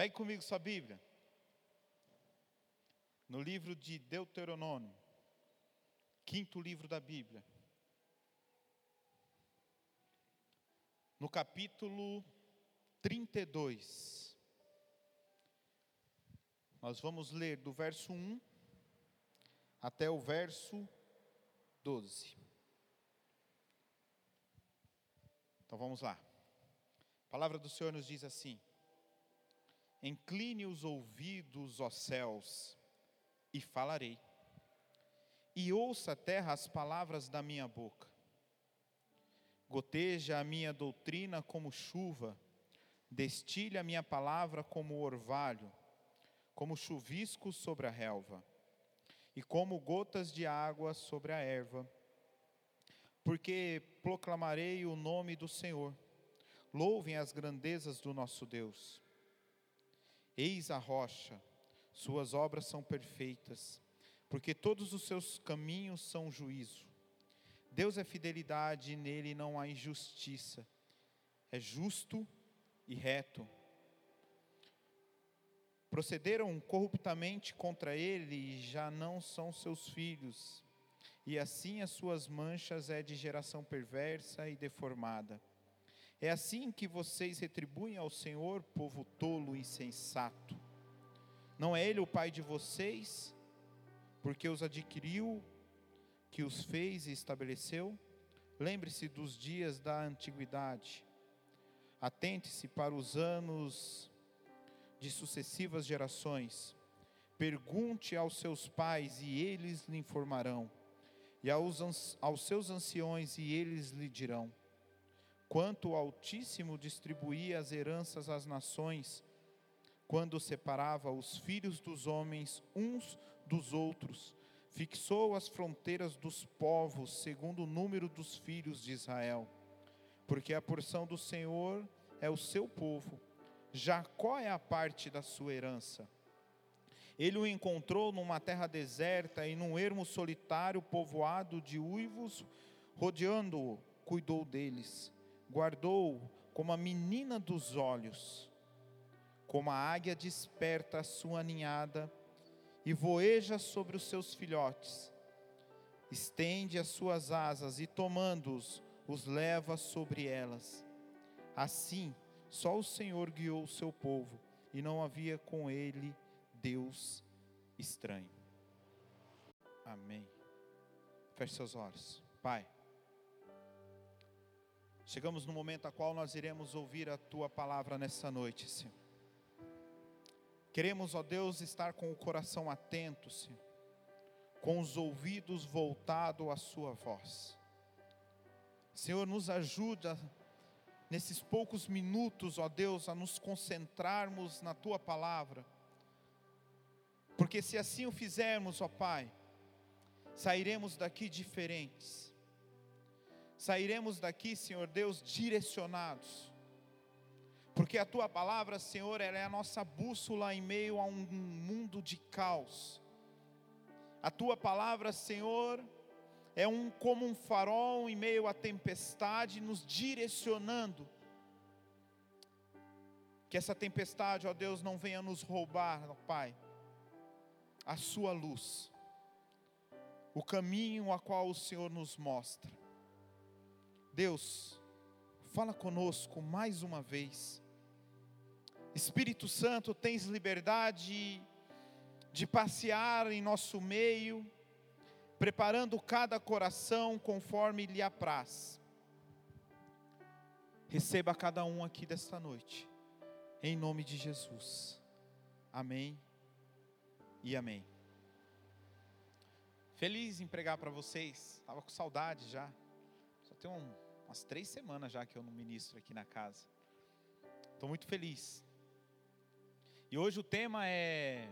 Pegue comigo sua Bíblia. No livro de Deuteronômio, quinto livro da Bíblia. No capítulo 32. Nós vamos ler do verso 1 até o verso 12. Então vamos lá. A palavra do Senhor nos diz assim: Incline os ouvidos, ó céus, e falarei, e ouça a terra as palavras da minha boca. Goteja a minha doutrina como chuva, destile a minha palavra como orvalho, como chuvisco sobre a relva, e como gotas de água sobre a erva porque proclamarei o nome do Senhor. Louvem as grandezas do nosso Deus. Eis a rocha, suas obras são perfeitas, porque todos os seus caminhos são juízo. Deus é fidelidade e nele não há injustiça. É justo e reto. Procederam corruptamente contra ele e já não são seus filhos e assim as suas manchas é de geração perversa e deformada. É assim que vocês retribuem ao Senhor, povo tolo e insensato. Não é Ele o Pai de vocês, porque os adquiriu, que os fez e estabeleceu? Lembre-se dos dias da antiguidade. Atente-se para os anos de sucessivas gerações. Pergunte aos seus pais e eles lhe informarão e aos, aos seus anciões, e eles lhe dirão: Quanto o Altíssimo distribuía as heranças às nações, quando separava os filhos dos homens uns dos outros, fixou as fronteiras dos povos segundo o número dos filhos de Israel. Porque a porção do Senhor é o seu povo, Jacó é a parte da sua herança. Ele o encontrou numa terra deserta e num ermo solitário povoado de uivos, rodeando-o, cuidou deles, guardou-o como a menina dos olhos, como a águia desperta a sua ninhada e voeja sobre os seus filhotes, estende as suas asas e tomando-os, os leva sobre elas. Assim, só o Senhor guiou o seu povo, e não havia com ele Deus estranho. Amém. Feche seus olhos. Pai, chegamos no momento a qual nós iremos ouvir a tua palavra nessa noite, Senhor. Queremos, ó Deus, estar com o coração atento, Senhor, com os ouvidos voltados à Sua voz. Senhor, nos ajuda nesses poucos minutos, ó Deus, a nos concentrarmos na Tua palavra porque se assim o fizermos, ó Pai, sairemos daqui diferentes. Sairemos daqui, Senhor Deus, direcionados. Porque a tua palavra, Senhor, ela é a nossa bússola em meio a um mundo de caos. A tua palavra, Senhor, é um como um farol em meio à tempestade, nos direcionando. Que essa tempestade, ó Deus, não venha nos roubar, Pai a sua luz, o caminho a qual o Senhor nos mostra. Deus, fala conosco mais uma vez. Espírito Santo, tens liberdade de passear em nosso meio, preparando cada coração conforme lhe apraz. Receba cada um aqui desta noite, em nome de Jesus. Amém e amém. Feliz em pregar para vocês, estava com saudade já. Só tem um, umas três semanas já que eu não ministro aqui na casa. Estou muito feliz. E hoje o tema é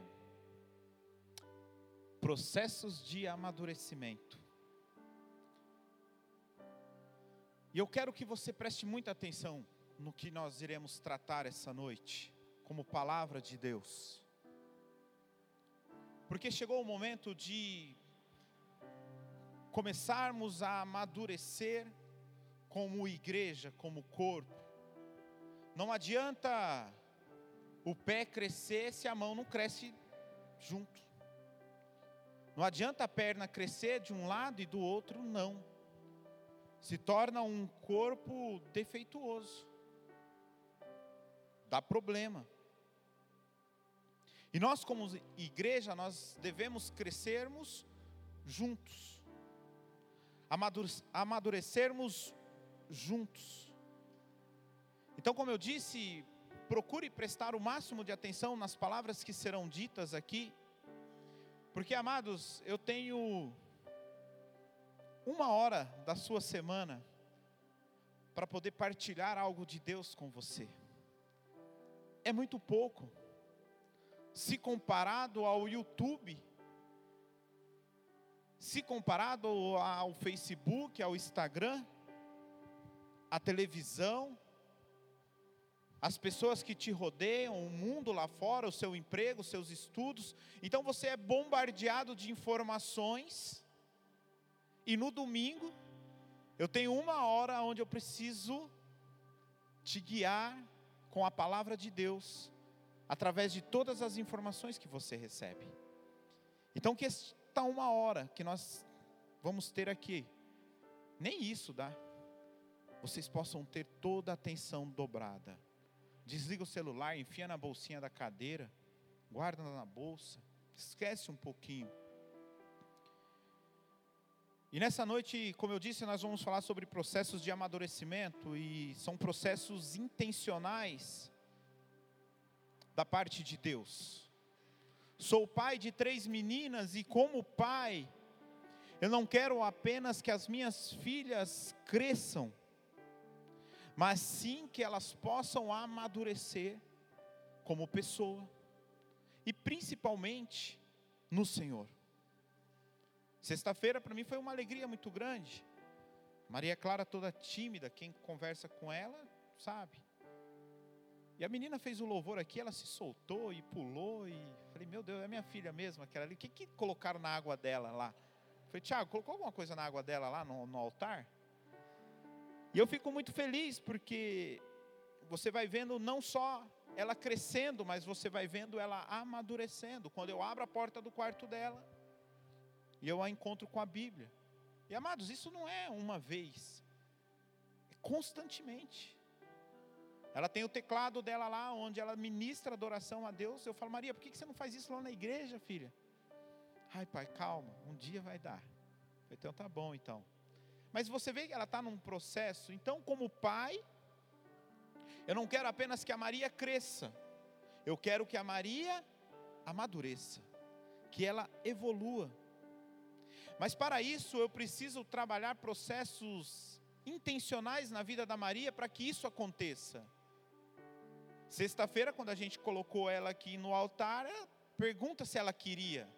processos de amadurecimento. E eu quero que você preste muita atenção no que nós iremos tratar essa noite, como palavra de Deus. Porque chegou o momento de começarmos a amadurecer como igreja, como corpo. Não adianta o pé crescer se a mão não cresce junto. Não adianta a perna crescer de um lado e do outro não. Se torna um corpo defeituoso. Dá problema. E nós como igreja, nós devemos crescermos juntos. Amadurecermos juntos. Então, como eu disse, procure prestar o máximo de atenção nas palavras que serão ditas aqui porque, amados, eu tenho uma hora da sua semana para poder partilhar algo de Deus com você. É muito pouco. Se comparado ao YouTube, se comparado ao Facebook, ao Instagram, à televisão, as pessoas que te rodeiam, o mundo lá fora, o seu emprego, os seus estudos. Então você é bombardeado de informações. E no domingo, eu tenho uma hora onde eu preciso te guiar com a palavra de Deus, através de todas as informações que você recebe. Então, que esta uma hora que nós vamos ter aqui, nem isso dá, vocês possam ter toda a atenção dobrada desliga o celular, enfia na bolsinha da cadeira, guarda na bolsa, esquece um pouquinho. E nessa noite, como eu disse, nós vamos falar sobre processos de amadurecimento e são processos intencionais da parte de Deus. Sou pai de três meninas e como pai, eu não quero apenas que as minhas filhas cresçam, mas sim que elas possam amadurecer como pessoa e principalmente no Senhor. Sexta-feira para mim foi uma alegria muito grande. Maria Clara toda tímida, quem conversa com ela sabe. E a menina fez o louvor aqui, ela se soltou e pulou e falei, meu Deus, é minha filha mesmo aquela ali. O que, que colocaram na água dela lá? falei, Tiago, colocou alguma coisa na água dela lá no, no altar? E eu fico muito feliz porque você vai vendo não só ela crescendo, mas você vai vendo ela amadurecendo. Quando eu abro a porta do quarto dela e eu a encontro com a Bíblia. E amados, isso não é uma vez, é constantemente. Ela tem o teclado dela lá, onde ela ministra adoração a Deus. Eu falo, Maria, por que você não faz isso lá na igreja, filha? Ai, pai, calma, um dia vai dar. Então tá bom, então. Mas você vê que ela está num processo. Então, como pai, eu não quero apenas que a Maria cresça, eu quero que a Maria amadureça, que ela evolua. Mas para isso eu preciso trabalhar processos intencionais na vida da Maria para que isso aconteça. Sexta-feira, quando a gente colocou ela aqui no altar, pergunta se ela queria.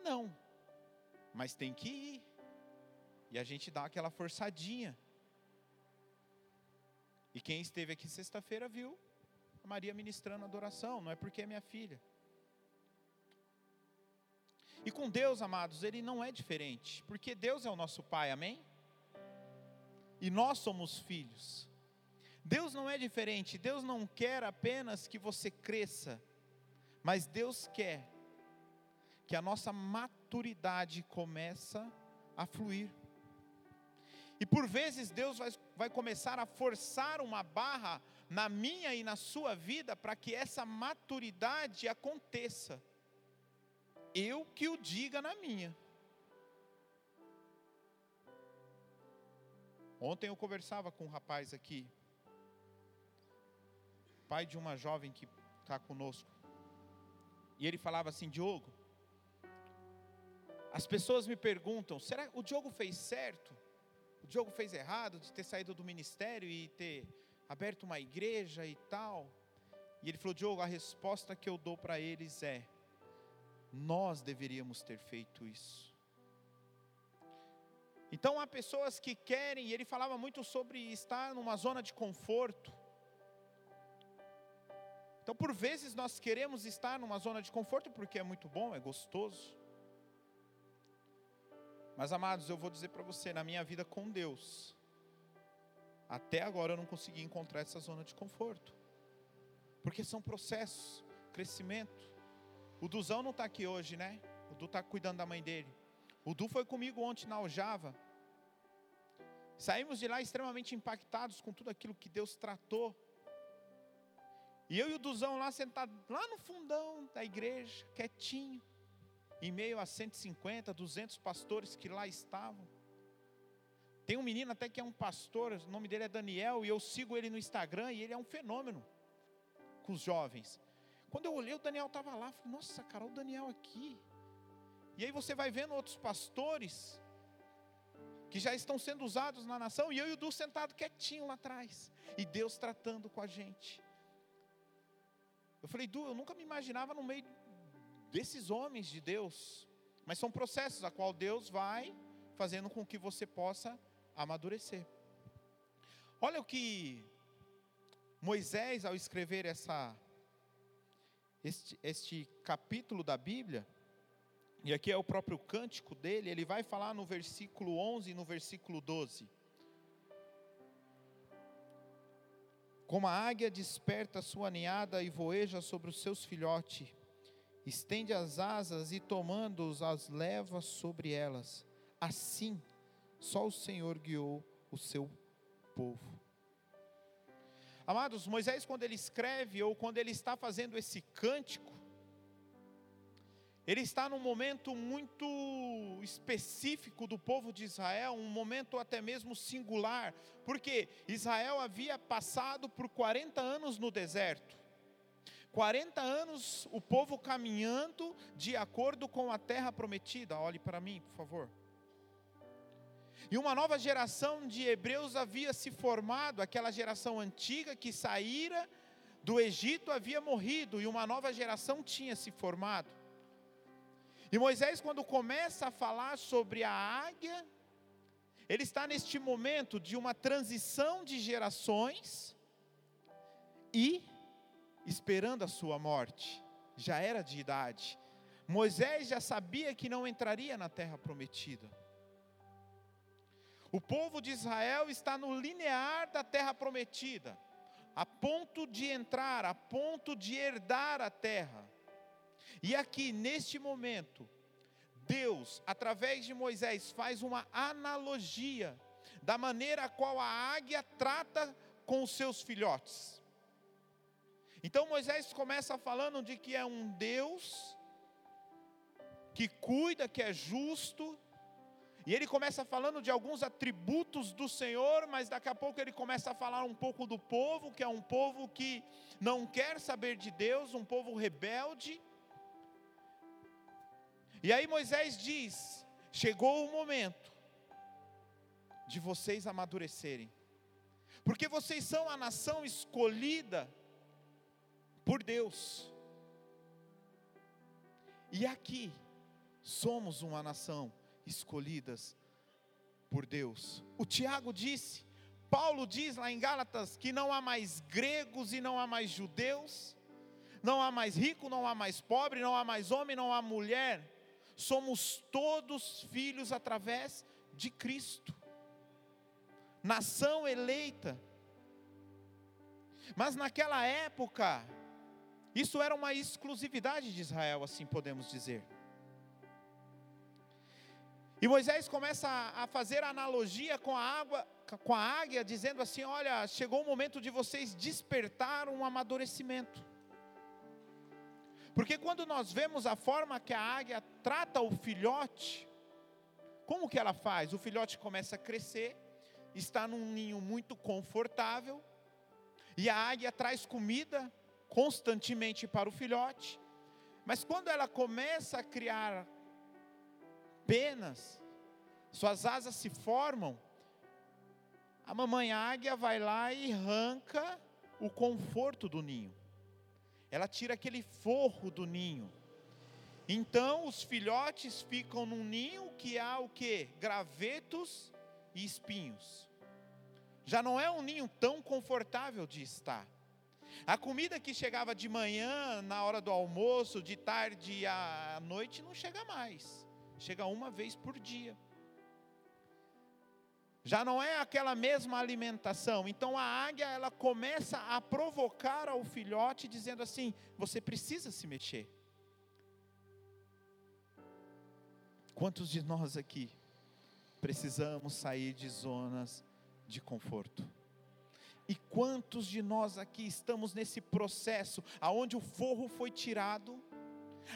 Não, mas tem que ir. E a gente dá aquela forçadinha. E quem esteve aqui sexta-feira viu a Maria ministrando adoração, não é porque é minha filha. E com Deus, amados, ele não é diferente, porque Deus é o nosso Pai, amém? E nós somos filhos. Deus não é diferente, Deus não quer apenas que você cresça, mas Deus quer que a nossa maturidade começa a fluir. E por vezes Deus vai, vai começar a forçar uma barra na minha e na sua vida para que essa maturidade aconteça. Eu que o diga na minha. Ontem eu conversava com um rapaz aqui, pai de uma jovem que está conosco, e ele falava assim: Diogo, as pessoas me perguntam, será que o Diogo fez certo? Diogo fez errado de ter saído do ministério e ter aberto uma igreja e tal. E ele falou: Diogo, a resposta que eu dou para eles é: nós deveríamos ter feito isso. Então há pessoas que querem, e ele falava muito sobre estar numa zona de conforto. Então, por vezes, nós queremos estar numa zona de conforto porque é muito bom, é gostoso. Mas amados, eu vou dizer para você, na minha vida com Deus, até agora eu não consegui encontrar essa zona de conforto. Porque são processos, crescimento. O Duzão não está aqui hoje, né? O Du está cuidando da mãe dele. O Du foi comigo ontem na Aljava. Saímos de lá extremamente impactados com tudo aquilo que Deus tratou. E eu e o Duzão lá sentado lá no fundão da igreja, quietinho, em meio a 150, 200 pastores que lá estavam. Tem um menino até que é um pastor, o nome dele é Daniel, e eu sigo ele no Instagram e ele é um fenômeno com os jovens. Quando eu olhei, o Daniel estava lá, falei, nossa, cara, o Daniel aqui. E aí você vai vendo outros pastores que já estão sendo usados na nação, e eu e o Du sentado quietinho lá atrás, e Deus tratando com a gente. Eu falei, Du, eu nunca me imaginava no meio desses homens de Deus, mas são processos a qual Deus vai fazendo com que você possa amadurecer. Olha o que Moisés, ao escrever essa, este, este capítulo da Bíblia, e aqui é o próprio cântico dele, ele vai falar no versículo 11 e no versículo 12. Como a águia desperta sua ninhada e voeja sobre os seus filhotes, estende as asas e tomando-os as leva sobre elas. Assim, só o Senhor guiou o seu povo. Amados, Moisés, quando ele escreve ou quando ele está fazendo esse cântico, ele está num momento muito específico do povo de Israel, um momento até mesmo singular, porque Israel havia passado por 40 anos no deserto. 40 anos o povo caminhando de acordo com a terra prometida. Olhe para mim, por favor. E uma nova geração de hebreus havia se formado, aquela geração antiga que saíra do Egito havia morrido e uma nova geração tinha se formado. E Moisés, quando começa a falar sobre a águia, ele está neste momento de uma transição de gerações e esperando a sua morte, já era de idade. Moisés já sabia que não entraria na terra prometida. O povo de Israel está no linear da terra prometida, a ponto de entrar, a ponto de herdar a terra. E aqui, neste momento, Deus, através de Moisés, faz uma analogia da maneira a qual a águia trata com os seus filhotes. Então Moisés começa falando de que é um Deus que cuida, que é justo, e ele começa falando de alguns atributos do Senhor, mas daqui a pouco ele começa a falar um pouco do povo, que é um povo que não quer saber de Deus, um povo rebelde. E aí Moisés diz: chegou o momento de vocês amadurecerem, porque vocês são a nação escolhida por Deus. E aqui somos uma nação escolhidas por Deus. O Tiago disse, Paulo diz lá em Gálatas que não há mais gregos e não há mais judeus, não há mais rico, não há mais pobre, não há mais homem, não há mulher somos todos filhos através de Cristo, nação eleita. Mas naquela época, isso era uma exclusividade de Israel, assim podemos dizer. E Moisés começa a fazer analogia com a água, com a águia, dizendo assim: Olha, chegou o momento de vocês despertar um amadurecimento. Porque quando nós vemos a forma que a águia trata o filhote, como que ela faz? O filhote começa a crescer, está num ninho muito confortável, e a águia traz comida constantemente para o filhote. Mas quando ela começa a criar penas, suas asas se formam, a mamãe águia vai lá e arranca o conforto do ninho ela tira aquele forro do ninho. Então os filhotes ficam num ninho que há o que? Gravetos e espinhos. Já não é um ninho tão confortável de estar. A comida que chegava de manhã, na hora do almoço, de tarde à noite, não chega mais. Chega uma vez por dia. Já não é aquela mesma alimentação. Então a águia ela começa a provocar ao filhote dizendo assim: você precisa se mexer. Quantos de nós aqui precisamos sair de zonas de conforto? E quantos de nós aqui estamos nesse processo aonde o forro foi tirado,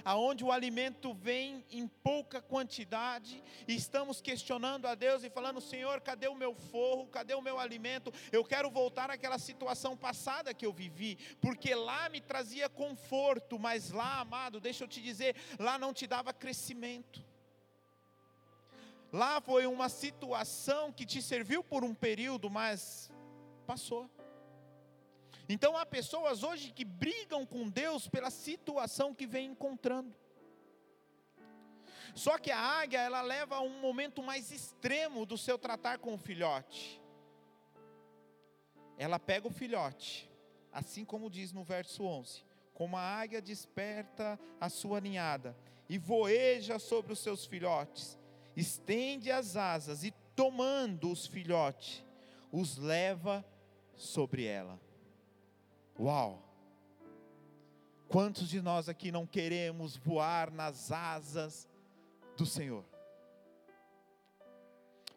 aonde o alimento vem em pouca quantidade, e estamos questionando a Deus e falando: Senhor, cadê o meu forro? Cadê o meu alimento? Eu quero voltar àquela situação passada que eu vivi, porque lá me trazia conforto, mas lá, amado, deixa eu te dizer, lá não te dava crescimento. Lá foi uma situação que te serviu por um período, mas passou. Então há pessoas hoje que brigam com Deus pela situação que vem encontrando. Só que a águia, ela leva a um momento mais extremo do seu tratar com o filhote. Ela pega o filhote, assim como diz no verso 11: como a águia desperta a sua ninhada e voeja sobre os seus filhotes, estende as asas e, tomando os filhotes, os leva sobre ela. Uau! Quantos de nós aqui não queremos voar nas asas do Senhor?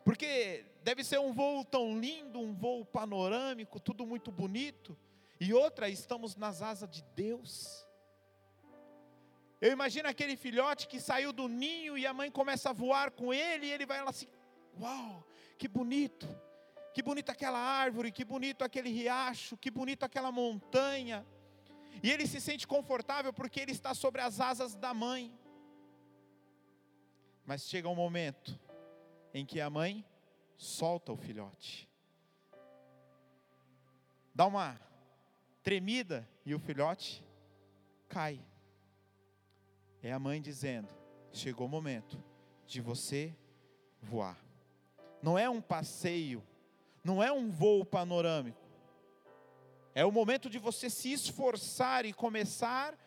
Porque deve ser um voo tão lindo, um voo panorâmico, tudo muito bonito, e outra, estamos nas asas de Deus. Eu imagino aquele filhote que saiu do ninho e a mãe começa a voar com ele, e ele vai lá assim: Uau, que bonito, que bonita aquela árvore, que bonito aquele riacho, que bonito aquela montanha. E ele se sente confortável porque ele está sobre as asas da mãe. Mas chega um momento em que a mãe solta o filhote. Dá uma tremida e o filhote cai. É a mãe dizendo: chegou o momento de você voar. Não é um passeio, não é um voo panorâmico. É o momento de você se esforçar e começar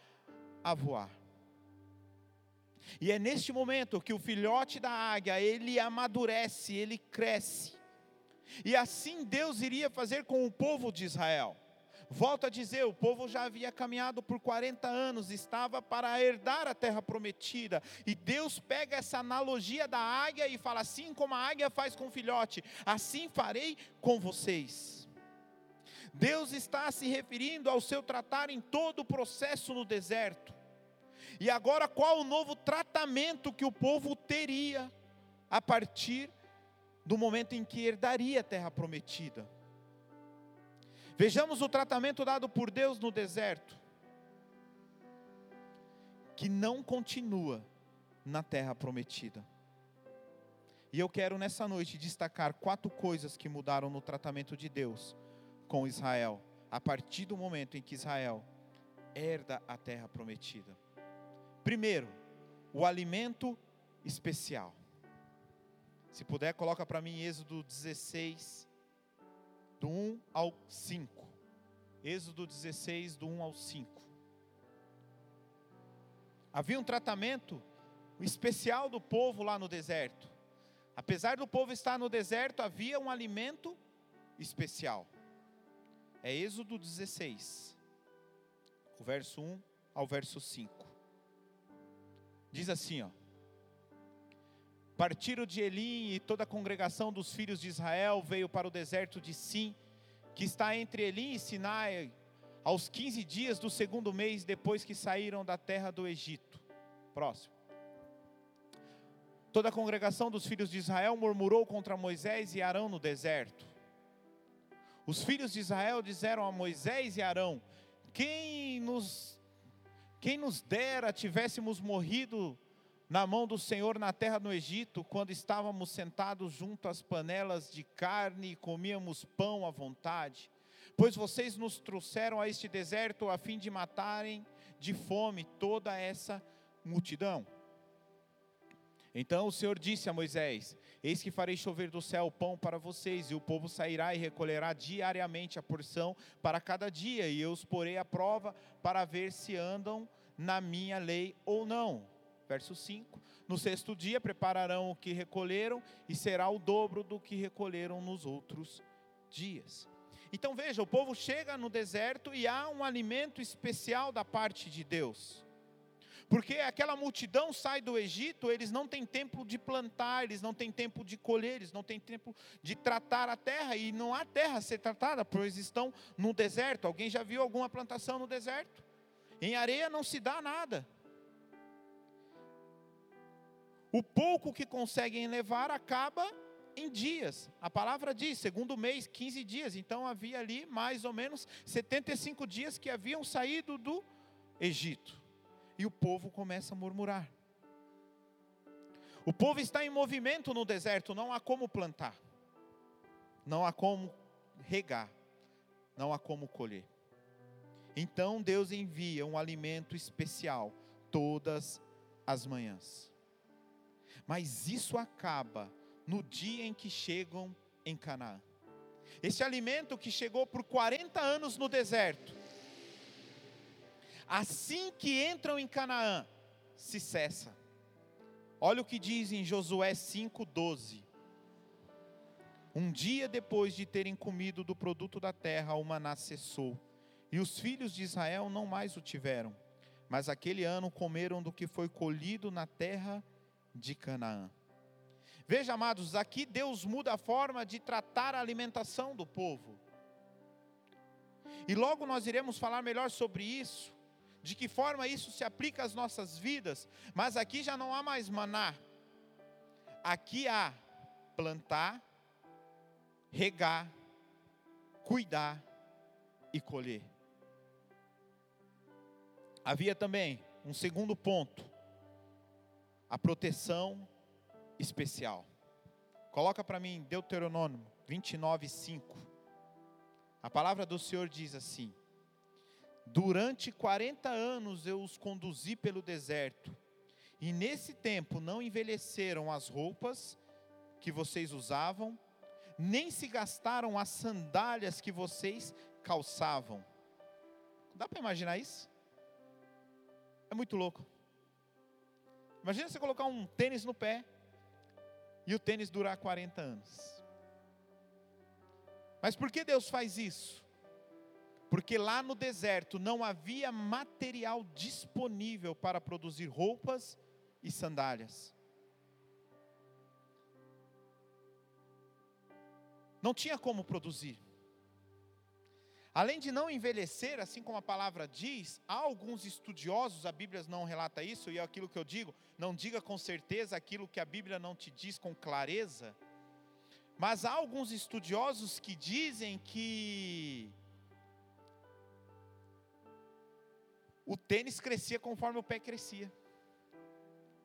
a voar. E é neste momento que o filhote da águia, ele amadurece, ele cresce. E assim Deus iria fazer com o povo de Israel. Volto a dizer, o povo já havia caminhado por 40 anos, estava para herdar a terra prometida. E Deus pega essa analogia da águia e fala: assim como a águia faz com o filhote, assim farei com vocês. Deus está se referindo ao seu tratar em todo o processo no deserto. E agora, qual o novo tratamento que o povo teria a partir do momento em que herdaria a terra prometida? Vejamos o tratamento dado por Deus no deserto, que não continua na terra prometida. E eu quero nessa noite destacar quatro coisas que mudaram no tratamento de Deus com Israel, a partir do momento em que Israel herda a terra prometida. Primeiro, o alimento especial. Se puder, coloca para mim Êxodo 16, do 1 ao 5. Êxodo 16, do 1 ao 5. Havia um tratamento especial do povo lá no deserto. Apesar do povo estar no deserto, havia um alimento especial. É Êxodo 16, o verso 1 ao verso 5. Diz assim, ó: Partiram de Elim e toda a congregação dos filhos de Israel veio para o deserto de Sim, que está entre Elim e Sinai, aos 15 dias do segundo mês depois que saíram da terra do Egito. Próximo. Toda a congregação dos filhos de Israel murmurou contra Moisés e Arão no deserto. Os filhos de Israel disseram a Moisés e Arão: Quem nos quem nos dera tivéssemos morrido na mão do Senhor na terra no Egito, quando estávamos sentados junto às panelas de carne e comíamos pão à vontade. Pois vocês nos trouxeram a este deserto a fim de matarem de fome toda essa multidão. Então o Senhor disse a Moisés: Eis que farei chover do céu pão para vocês, e o povo sairá e recolherá diariamente a porção para cada dia, e eu os porei à prova para ver se andam na minha lei ou não. Verso 5: No sexto dia prepararão o que recolheram, e será o dobro do que recolheram nos outros dias. Então veja, o povo chega no deserto e há um alimento especial da parte de Deus. Porque aquela multidão sai do Egito, eles não têm tempo de plantar, eles não têm tempo de colher, eles não têm tempo de tratar a terra, e não há terra a ser tratada, pois estão no deserto. Alguém já viu alguma plantação no deserto? Em areia não se dá nada. O pouco que conseguem levar acaba em dias. A palavra diz, segundo mês, 15 dias. Então havia ali mais ou menos 75 dias que haviam saído do Egito. E o povo começa a murmurar. O povo está em movimento no deserto, não há como plantar. Não há como regar. Não há como colher. Então Deus envia um alimento especial todas as manhãs. Mas isso acaba no dia em que chegam em Canaã. Esse alimento que chegou por 40 anos no deserto, assim que entram em Canaã, se cessa. Olha o que diz em Josué 5,12. Um dia depois de terem comido do produto da terra, o maná cessou, e os filhos de Israel não mais o tiveram, mas aquele ano comeram do que foi colhido na terra Canaã. Veja, amados, aqui Deus muda a forma de tratar a alimentação do povo. E logo nós iremos falar melhor sobre isso, de que forma isso se aplica às nossas vidas, mas aqui já não há mais maná. Aqui há plantar, regar, cuidar e colher. Havia também um segundo ponto, a proteção especial. Coloca para mim Deuteronômio 29, 5. A palavra do Senhor diz assim: Durante 40 anos eu os conduzi pelo deserto, e nesse tempo não envelheceram as roupas que vocês usavam, nem se gastaram as sandálias que vocês calçavam. Dá para imaginar isso? É muito louco. Imagina você colocar um tênis no pé e o tênis durar 40 anos. Mas por que Deus faz isso? Porque lá no deserto não havia material disponível para produzir roupas e sandálias. Não tinha como produzir. Além de não envelhecer, assim como a palavra diz, há alguns estudiosos, a Bíblia não relata isso, e é aquilo que eu digo, não diga com certeza aquilo que a Bíblia não te diz com clareza, mas há alguns estudiosos que dizem que o tênis crescia conforme o pé crescia.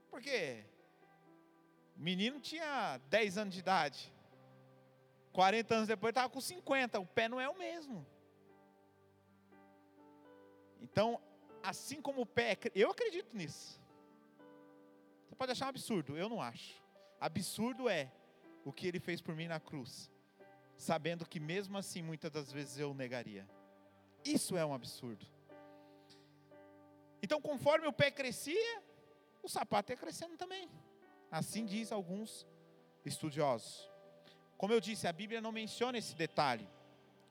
Por quê? O menino tinha 10 anos de idade, 40 anos depois estava com 50, o pé não é o mesmo. Então, assim como o pé, eu acredito nisso. Você pode achar um absurdo, eu não acho. Absurdo é o que ele fez por mim na cruz, sabendo que mesmo assim muitas das vezes eu negaria. Isso é um absurdo. Então, conforme o pé crescia, o sapato ia crescendo também. Assim diz alguns estudiosos. Como eu disse, a Bíblia não menciona esse detalhe,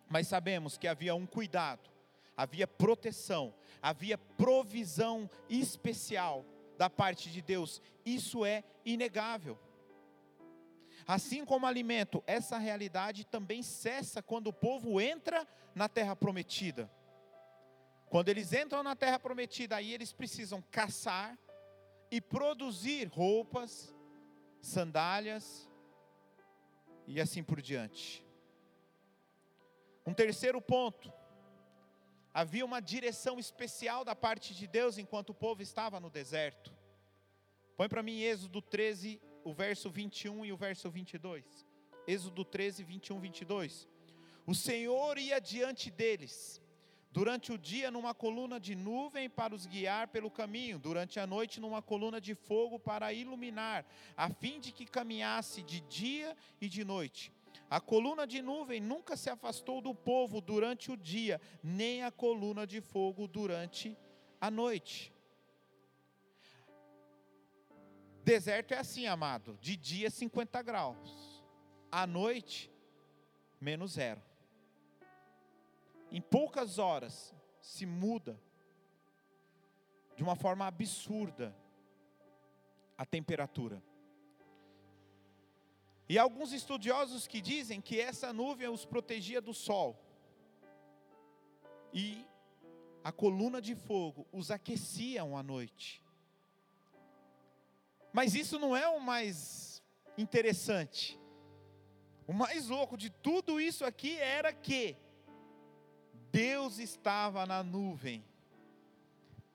mas sabemos que havia um cuidado havia proteção, havia provisão especial da parte de Deus. Isso é inegável. Assim como alimento, essa realidade também cessa quando o povo entra na terra prometida. Quando eles entram na terra prometida, aí eles precisam caçar e produzir roupas, sandálias e assim por diante. Um terceiro ponto, havia uma direção especial da parte de Deus enquanto o povo estava no deserto. Põe para mim Êxodo 13, o verso 21 e o verso 22. Êxodo 13, 21, 22. O Senhor ia diante deles, durante o dia numa coluna de nuvem para os guiar pelo caminho, durante a noite numa coluna de fogo para iluminar, a fim de que caminhasse de dia e de noite. A coluna de nuvem nunca se afastou do povo durante o dia, nem a coluna de fogo durante a noite. Deserto é assim, amado: de dia 50 graus, à noite, menos zero. Em poucas horas se muda de uma forma absurda a temperatura. E alguns estudiosos que dizem que essa nuvem os protegia do sol. E a coluna de fogo os aqueciam à noite. Mas isso não é o mais interessante. O mais louco de tudo isso aqui era que Deus estava na nuvem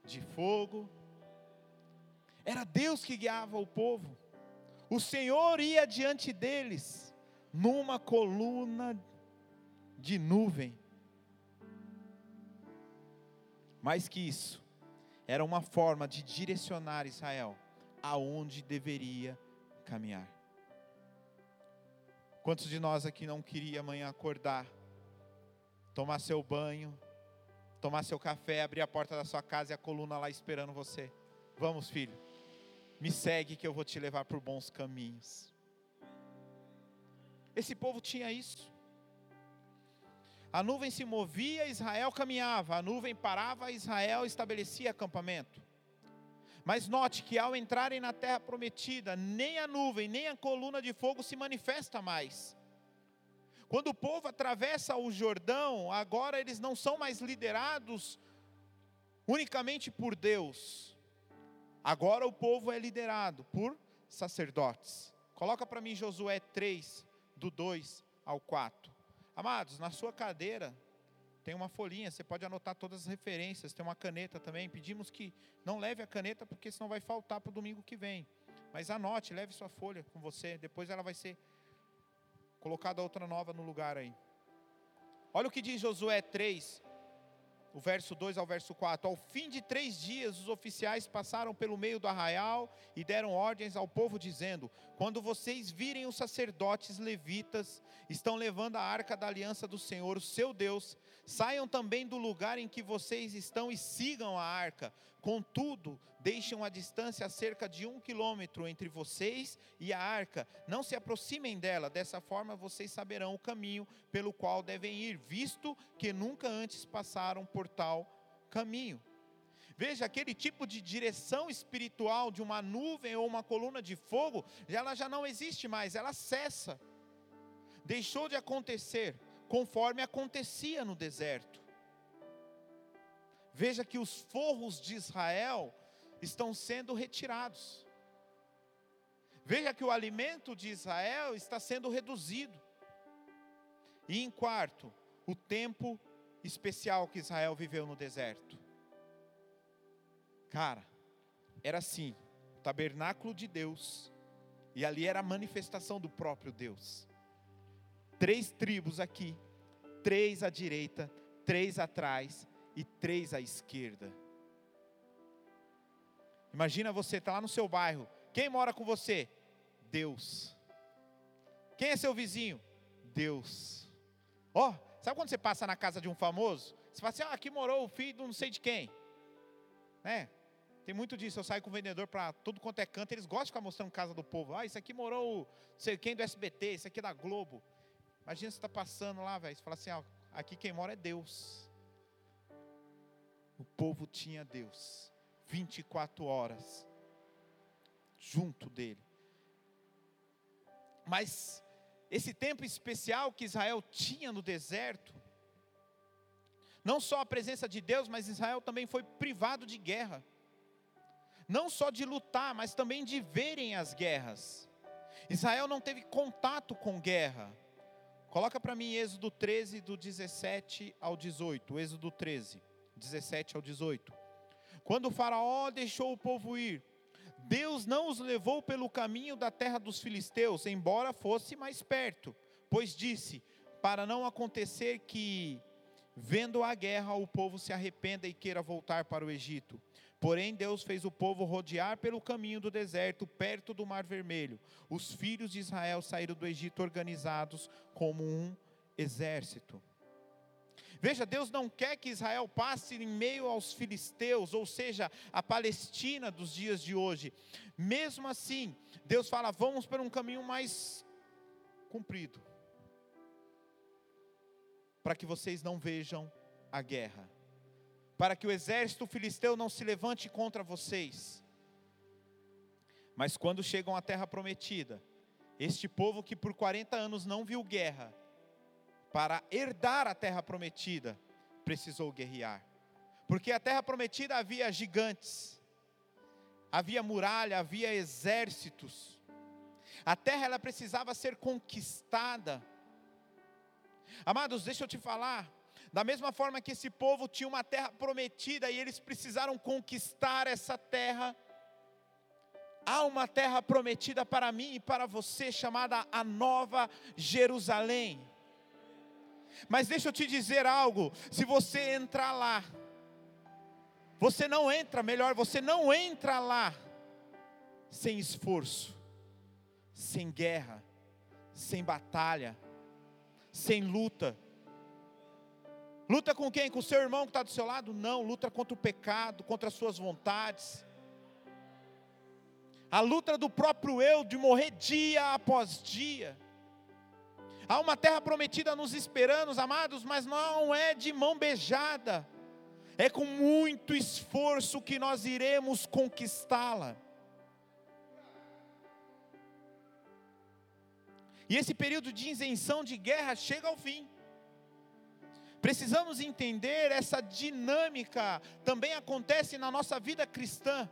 de fogo. Era Deus que guiava o povo. O Senhor ia diante deles numa coluna de nuvem. Mais que isso, era uma forma de direcionar Israel aonde deveria caminhar. Quantos de nós aqui não queria amanhã acordar, tomar seu banho, tomar seu café, abrir a porta da sua casa e a coluna lá esperando você? Vamos, filho, me segue que eu vou te levar por bons caminhos. Esse povo tinha isso. A nuvem se movia, Israel caminhava, a nuvem parava, Israel estabelecia acampamento. Mas note que ao entrarem na terra prometida, nem a nuvem, nem a coluna de fogo se manifesta mais. Quando o povo atravessa o Jordão, agora eles não são mais liderados unicamente por Deus. Agora o povo é liderado por sacerdotes. Coloca para mim Josué 3, do 2 ao 4. Amados, na sua cadeira tem uma folhinha, você pode anotar todas as referências, tem uma caneta também. Pedimos que não leve a caneta, porque senão vai faltar para o domingo que vem. Mas anote, leve sua folha com você, depois ela vai ser colocada outra nova no lugar aí. Olha o que diz Josué 3, o verso 2 ao verso 4. Ao fim de três dias, os oficiais passaram pelo meio do arraial e deram ordens ao povo, dizendo: Quando vocês virem os sacerdotes levitas, estão levando a arca da aliança do Senhor, o seu Deus, saiam também do lugar em que vocês estão e sigam a arca. Contudo, deixem a distância cerca de um quilômetro entre vocês e a arca. Não se aproximem dela, dessa forma vocês saberão o caminho pelo qual devem ir, visto que nunca antes passaram por tal caminho. Veja, aquele tipo de direção espiritual de uma nuvem ou uma coluna de fogo, ela já não existe mais, ela cessa. Deixou de acontecer, conforme acontecia no deserto. Veja que os forros de Israel estão sendo retirados. Veja que o alimento de Israel está sendo reduzido. E em quarto, o tempo especial que Israel viveu no deserto. Cara, era assim: o tabernáculo de Deus, e ali era a manifestação do próprio Deus. Três tribos aqui, três à direita, três atrás, e três à esquerda. Imagina você estar tá lá no seu bairro. Quem mora com você? Deus. Quem é seu vizinho? Deus. Ó, oh, sabe quando você passa na casa de um famoso? Você fala assim: ah, aqui morou o filho de não sei de quem. Né? Tem muito disso. Eu saio com o vendedor para tudo quanto é canto. Eles gostam de ficar mostrando casa do povo. Ah, isso aqui morou não sei quem do SBT, isso aqui é da Globo. Imagina você está passando lá, velho. Você fala assim: ah, aqui quem mora é Deus. O povo tinha Deus 24 horas junto dele. Mas esse tempo especial que Israel tinha no deserto, não só a presença de Deus, mas Israel também foi privado de guerra. Não só de lutar, mas também de verem as guerras. Israel não teve contato com guerra. Coloca para mim Êxodo 13, do 17 ao 18. Êxodo 13. 17 ao 18. Quando o Faraó deixou o povo ir, Deus não os levou pelo caminho da terra dos filisteus, embora fosse mais perto, pois disse: para não acontecer que, vendo a guerra, o povo se arrependa e queira voltar para o Egito. Porém, Deus fez o povo rodear pelo caminho do deserto, perto do Mar Vermelho. Os filhos de Israel saíram do Egito organizados como um exército. Veja, Deus não quer que Israel passe em meio aos filisteus, ou seja, a Palestina dos dias de hoje. Mesmo assim, Deus fala: vamos por um caminho mais comprido, para que vocês não vejam a guerra, para que o exército filisteu não se levante contra vocês. Mas quando chegam à terra prometida, este povo que por 40 anos não viu guerra, para herdar a terra prometida, precisou guerrear. Porque a terra prometida havia gigantes, havia muralha, havia exércitos. A terra ela precisava ser conquistada. Amados, deixa eu te falar, da mesma forma que esse povo tinha uma terra prometida e eles precisaram conquistar essa terra, há uma terra prometida para mim e para você, chamada a Nova Jerusalém. Mas deixa eu te dizer algo: se você entrar lá, você não entra, melhor, você não entra lá sem esforço, sem guerra, sem batalha, sem luta. Luta com quem? Com o seu irmão que está do seu lado? Não, luta contra o pecado, contra as suas vontades. A luta do próprio eu de morrer dia após dia. Há uma terra prometida nos esperando, amados, mas não é de mão beijada. É com muito esforço que nós iremos conquistá-la. E esse período de isenção de guerra chega ao fim. Precisamos entender essa dinâmica, também acontece na nossa vida cristã.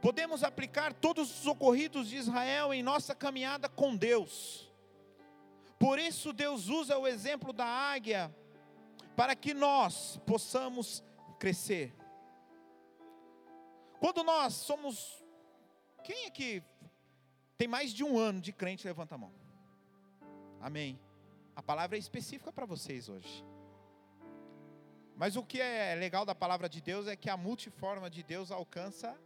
Podemos aplicar todos os ocorridos de Israel em nossa caminhada com Deus. Por isso Deus usa o exemplo da águia para que nós possamos crescer. Quando nós somos quem é que tem mais de um ano de crente, levanta a mão. Amém. A palavra é específica para vocês hoje. Mas o que é legal da palavra de Deus é que a multiforma de Deus alcança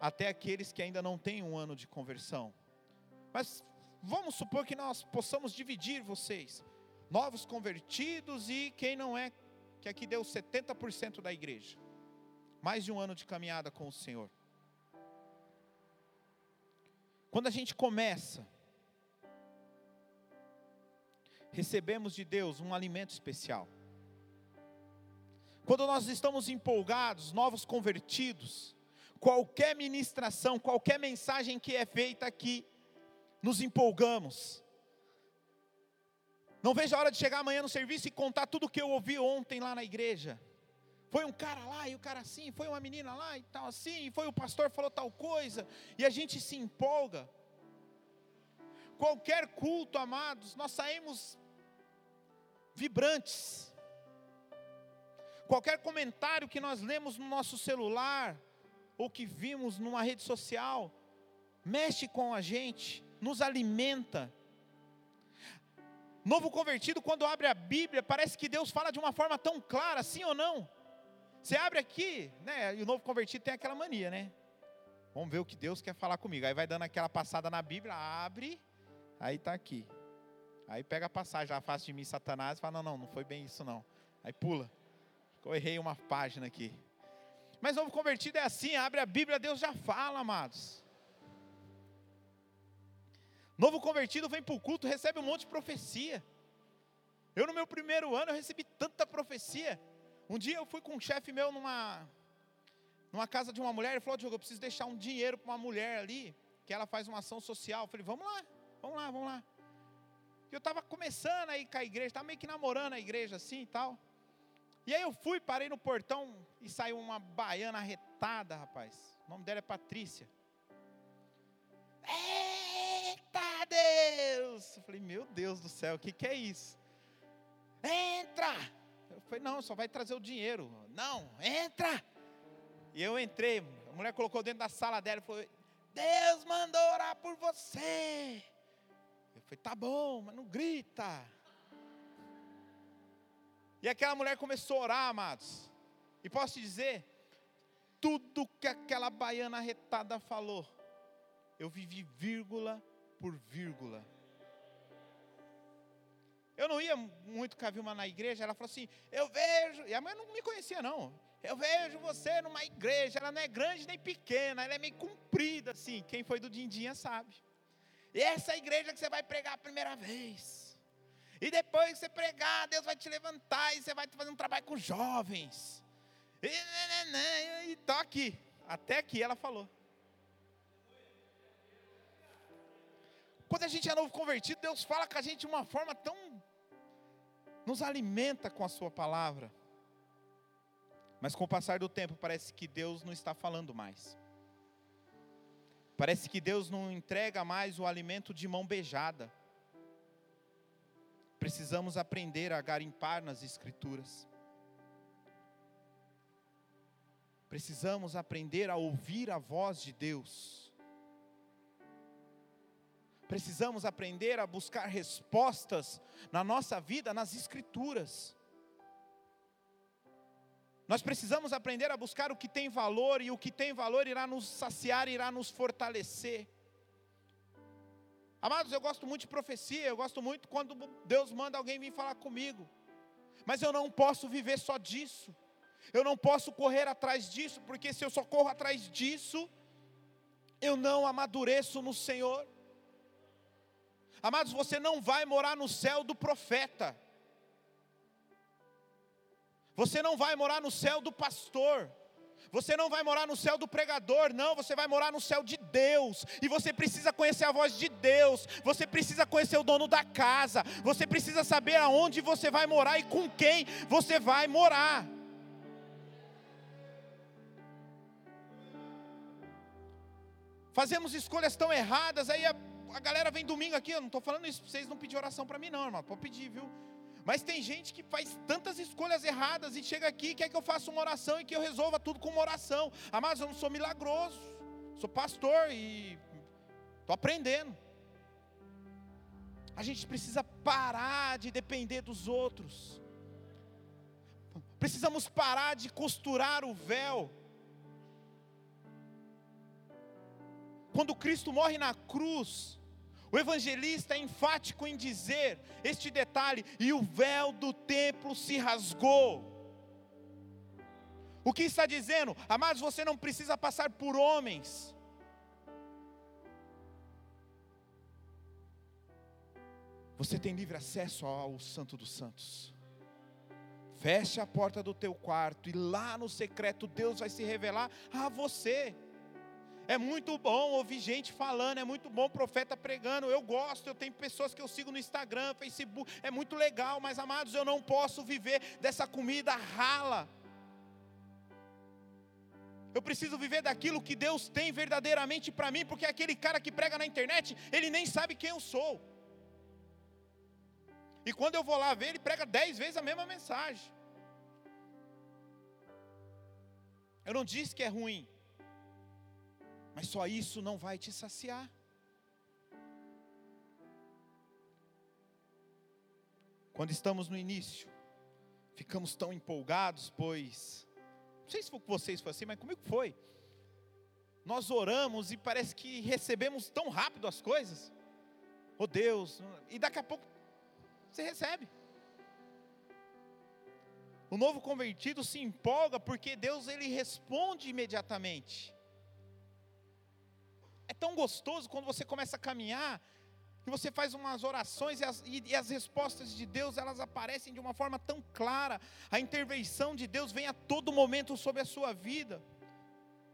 até aqueles que ainda não têm um ano de conversão. Mas vamos supor que nós possamos dividir vocês, novos convertidos e quem não é, que aqui deu 70% da igreja. Mais de um ano de caminhada com o Senhor. Quando a gente começa, recebemos de Deus um alimento especial. Quando nós estamos empolgados, novos convertidos, qualquer ministração, qualquer mensagem que é feita aqui, nos empolgamos. Não vejo a hora de chegar amanhã no serviço e contar tudo o que eu ouvi ontem lá na igreja. Foi um cara lá e o cara assim, foi uma menina lá e tal assim, foi o pastor falou tal coisa, e a gente se empolga. Qualquer culto, amados, nós saímos vibrantes. Qualquer comentário que nós lemos no nosso celular, ou que vimos numa rede social, mexe com a gente nos alimenta. Novo convertido, quando abre a Bíblia, parece que Deus fala de uma forma tão clara, sim ou não? Você abre aqui, né? E o novo convertido tem aquela mania, né? Vamos ver o que Deus quer falar comigo. Aí vai dando aquela passada na Bíblia, abre, aí está aqui. Aí pega a passagem, afasta de mim Satanás e fala: não, não, não foi bem isso não. Aí pula. Eu errei uma página aqui. Mas novo convertido é assim, abre a Bíblia, Deus já fala, amados. Novo convertido vem para o culto, recebe um monte de profecia. Eu no meu primeiro ano eu recebi tanta profecia. Um dia eu fui com um chefe meu numa numa casa de uma mulher, ele falou: "Diogo, eu preciso deixar um dinheiro para uma mulher ali, que ela faz uma ação social". Eu falei: "Vamos lá. Vamos lá, vamos lá". Eu estava começando aí com a igreja, estava meio que namorando a igreja assim e tal. E aí eu fui, parei no portão e saiu uma baiana arretada, rapaz. O nome dela é Patrícia. Eita Deus! Eu falei, meu Deus do céu, o que, que é isso? Entra! Eu falei, não, só vai trazer o dinheiro. Não, entra! E eu entrei, a mulher colocou dentro da sala dela e falou: Deus mandou orar por você. Eu falei, tá bom, mas não grita. E aquela mulher começou a orar, amados. E posso te dizer, tudo que aquela baiana retada falou, eu vivi vírgula por vírgula. Eu não ia muito com a Vilma na igreja, ela falou assim: Eu vejo, e a mãe não me conhecia, não. Eu vejo você numa igreja, ela não é grande nem pequena, ela é meio comprida, assim. Quem foi do Dindinha sabe. E essa é igreja que você vai pregar a primeira vez. E depois que você pregar, Deus vai te levantar e você vai fazer um trabalho com jovens. E, né, né, né, e tô aqui. Até aqui ela falou. Quando a gente é novo convertido, Deus fala com a gente de uma forma tão. nos alimenta com a Sua palavra. Mas com o passar do tempo, parece que Deus não está falando mais. Parece que Deus não entrega mais o alimento de mão beijada. Precisamos aprender a garimpar nas Escrituras. Precisamos aprender a ouvir a voz de Deus. Precisamos aprender a buscar respostas na nossa vida, nas Escrituras. Nós precisamos aprender a buscar o que tem valor, e o que tem valor irá nos saciar, irá nos fortalecer. Amados, eu gosto muito de profecia, eu gosto muito quando Deus manda alguém vir falar comigo, mas eu não posso viver só disso, eu não posso correr atrás disso, porque se eu só corro atrás disso, eu não amadureço no Senhor. Amados, você não vai morar no céu do profeta. Você não vai morar no céu do pastor. Você não vai morar no céu do pregador, não, você vai morar no céu de Deus. E você precisa conhecer a voz de Deus. Você precisa conhecer o dono da casa. Você precisa saber aonde você vai morar e com quem você vai morar. Fazemos escolhas tão erradas, aí a, a galera vem domingo aqui, eu não estou falando isso vocês não pedir oração para mim, não, irmão. Pode pedir, viu? Mas tem gente que faz tantas escolhas erradas e chega aqui e quer que eu faça uma oração e que eu resolva tudo com uma oração. Mas eu não sou milagroso, sou pastor e estou aprendendo. A gente precisa parar de depender dos outros. Precisamos parar de costurar o véu. Quando Cristo morre na cruz, o evangelista é enfático em dizer este detalhe: e o véu do templo se rasgou. O que está dizendo? Amados, você não precisa passar por homens. Você tem livre acesso ao Santo dos Santos. Feche a porta do teu quarto e lá no secreto Deus vai se revelar a você. É muito bom ouvir gente falando, é muito bom profeta pregando. Eu gosto, eu tenho pessoas que eu sigo no Instagram, Facebook, é muito legal, mas amados, eu não posso viver dessa comida rala. Eu preciso viver daquilo que Deus tem verdadeiramente para mim, porque aquele cara que prega na internet, ele nem sabe quem eu sou. E quando eu vou lá ver, ele prega dez vezes a mesma mensagem. Eu não disse que é ruim, mas só isso não vai te saciar. Quando estamos no início, ficamos tão empolgados, pois, não sei se foi com vocês foi assim, mas comigo foi. Nós oramos e parece que recebemos tão rápido as coisas. Oh Deus, e daqui a pouco você recebe. O novo convertido se empolga porque Deus ele responde imediatamente. É tão gostoso quando você começa a caminhar, que você faz umas orações e as, e, e as respostas de Deus elas aparecem de uma forma tão clara. A intervenção de Deus vem a todo momento sobre a sua vida.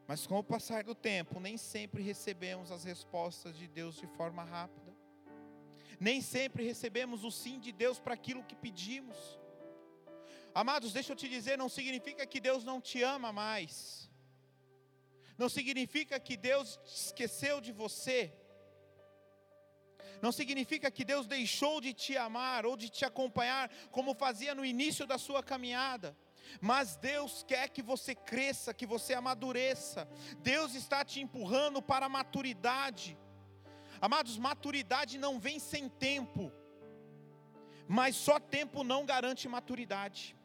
Mas com o passar do tempo, nem sempre recebemos as respostas de Deus de forma rápida. Nem sempre recebemos o sim de Deus para aquilo que pedimos. Amados, deixa eu te dizer, não significa que Deus não te ama mais não significa que Deus esqueceu de você, não significa que Deus deixou de te amar ou de te acompanhar, como fazia no início da sua caminhada. Mas Deus quer que você cresça, que você amadureça. Deus está te empurrando para a maturidade. Amados, maturidade não vem sem tempo, mas só tempo não garante maturidade.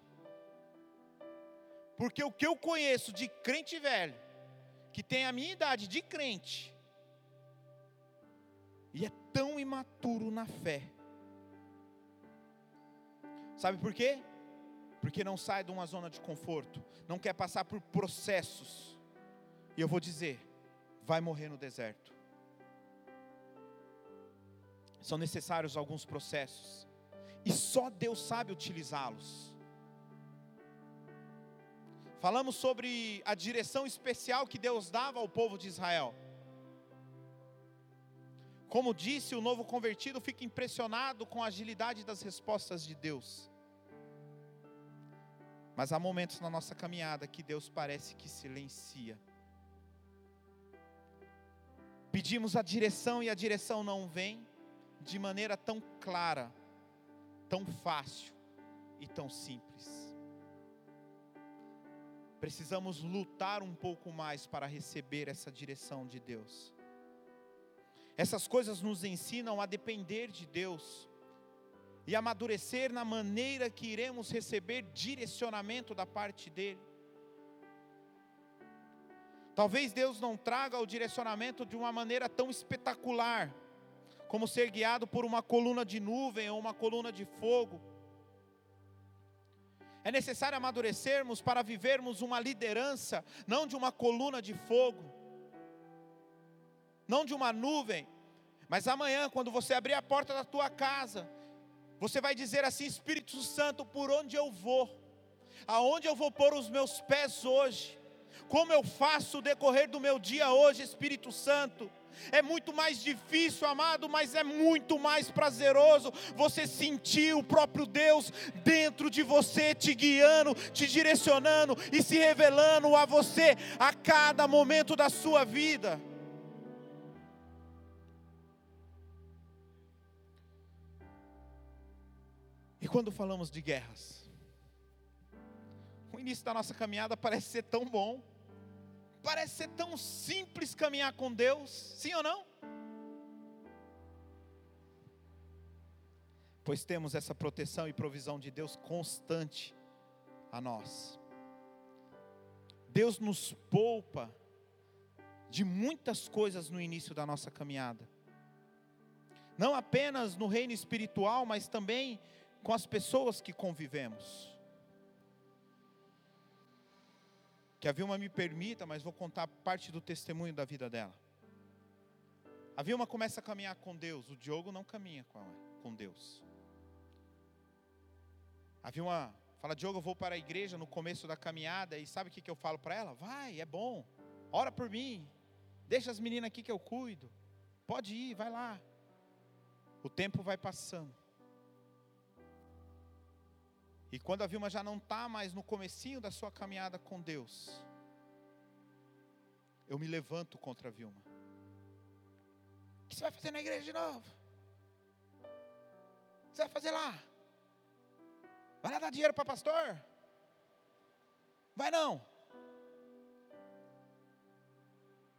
Porque o que eu conheço de crente velho, que tem a minha idade de crente e é tão imaturo na fé, Sabe por quê? Porque não sai de uma zona de conforto, não quer passar por processos. E eu vou dizer, vai morrer no deserto. São necessários alguns processos, e só Deus sabe utilizá-los. Falamos sobre a direção especial que Deus dava ao povo de Israel. Como disse, o novo convertido fica impressionado com a agilidade das respostas de Deus. Mas há momentos na nossa caminhada que Deus parece que silencia. Pedimos a direção e a direção não vem de maneira tão clara, tão fácil e tão simples. Precisamos lutar um pouco mais para receber essa direção de Deus. Essas coisas nos ensinam a depender de Deus e amadurecer na maneira que iremos receber direcionamento da parte dEle. Talvez Deus não traga o direcionamento de uma maneira tão espetacular, como ser guiado por uma coluna de nuvem ou uma coluna de fogo. É necessário amadurecermos para vivermos uma liderança, não de uma coluna de fogo não de uma nuvem, mas amanhã, quando você abrir a porta da tua casa, você vai dizer assim: Espírito Santo, por onde eu vou, aonde eu vou pôr os meus pés hoje, como eu faço o decorrer do meu dia hoje, Espírito Santo. É muito mais difícil, amado, mas é muito mais prazeroso você sentir o próprio Deus dentro de você, te guiando, te direcionando e se revelando a você a cada momento da sua vida. E quando falamos de guerras, o início da nossa caminhada parece ser tão bom, parece ser tão simples caminhar com Deus, sim ou não? Pois temos essa proteção e provisão de Deus constante a nós. Deus nos poupa de muitas coisas no início da nossa caminhada. Não apenas no reino espiritual, mas também com as pessoas que convivemos. Que a Vilma me permita, mas vou contar parte do testemunho da vida dela. A Vilma começa a caminhar com Deus, o Diogo não caminha com, Deus. A Vilma fala, Diogo, eu vou para a igreja no começo da caminhada, e sabe o que, que eu falo para ela? Vai, é bom, ora por mim, deixa as meninas aqui que eu cuido, pode ir, vai lá. O tempo vai passando. E quando a Vilma já não está mais no comecinho da sua caminhada com Deus, eu me levanto contra a Vilma. O que você vai fazer na igreja de novo? O que você vai fazer lá? Vai lá dar dinheiro para pastor? Vai não.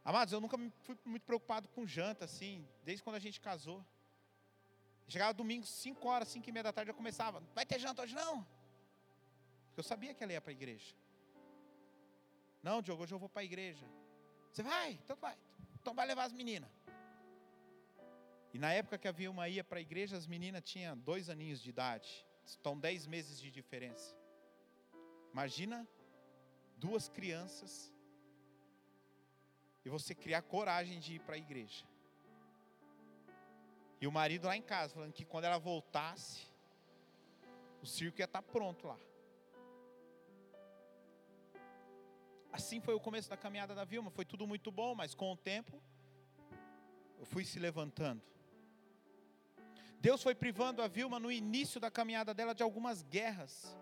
Amados, eu nunca fui muito preocupado com janta assim, desde quando a gente casou. Chegava domingo, 5 horas, 5 e meia da tarde, eu começava. Vai ter janta hoje não? Eu sabia que ela ia para a igreja. Não, Diogo, hoje eu vou para a igreja. Você vai? Então vai. Então vai levar as meninas. E na época que havia uma ia para a igreja, as meninas tinham dois aninhos de idade. Estão dez meses de diferença. Imagina duas crianças e você criar coragem de ir para a igreja. E o marido lá em casa, falando que quando ela voltasse, o circo ia estar tá pronto lá. Assim foi o começo da caminhada da Vilma, foi tudo muito bom, mas com o tempo eu fui se levantando. Deus foi privando a Vilma no início da caminhada dela de algumas guerras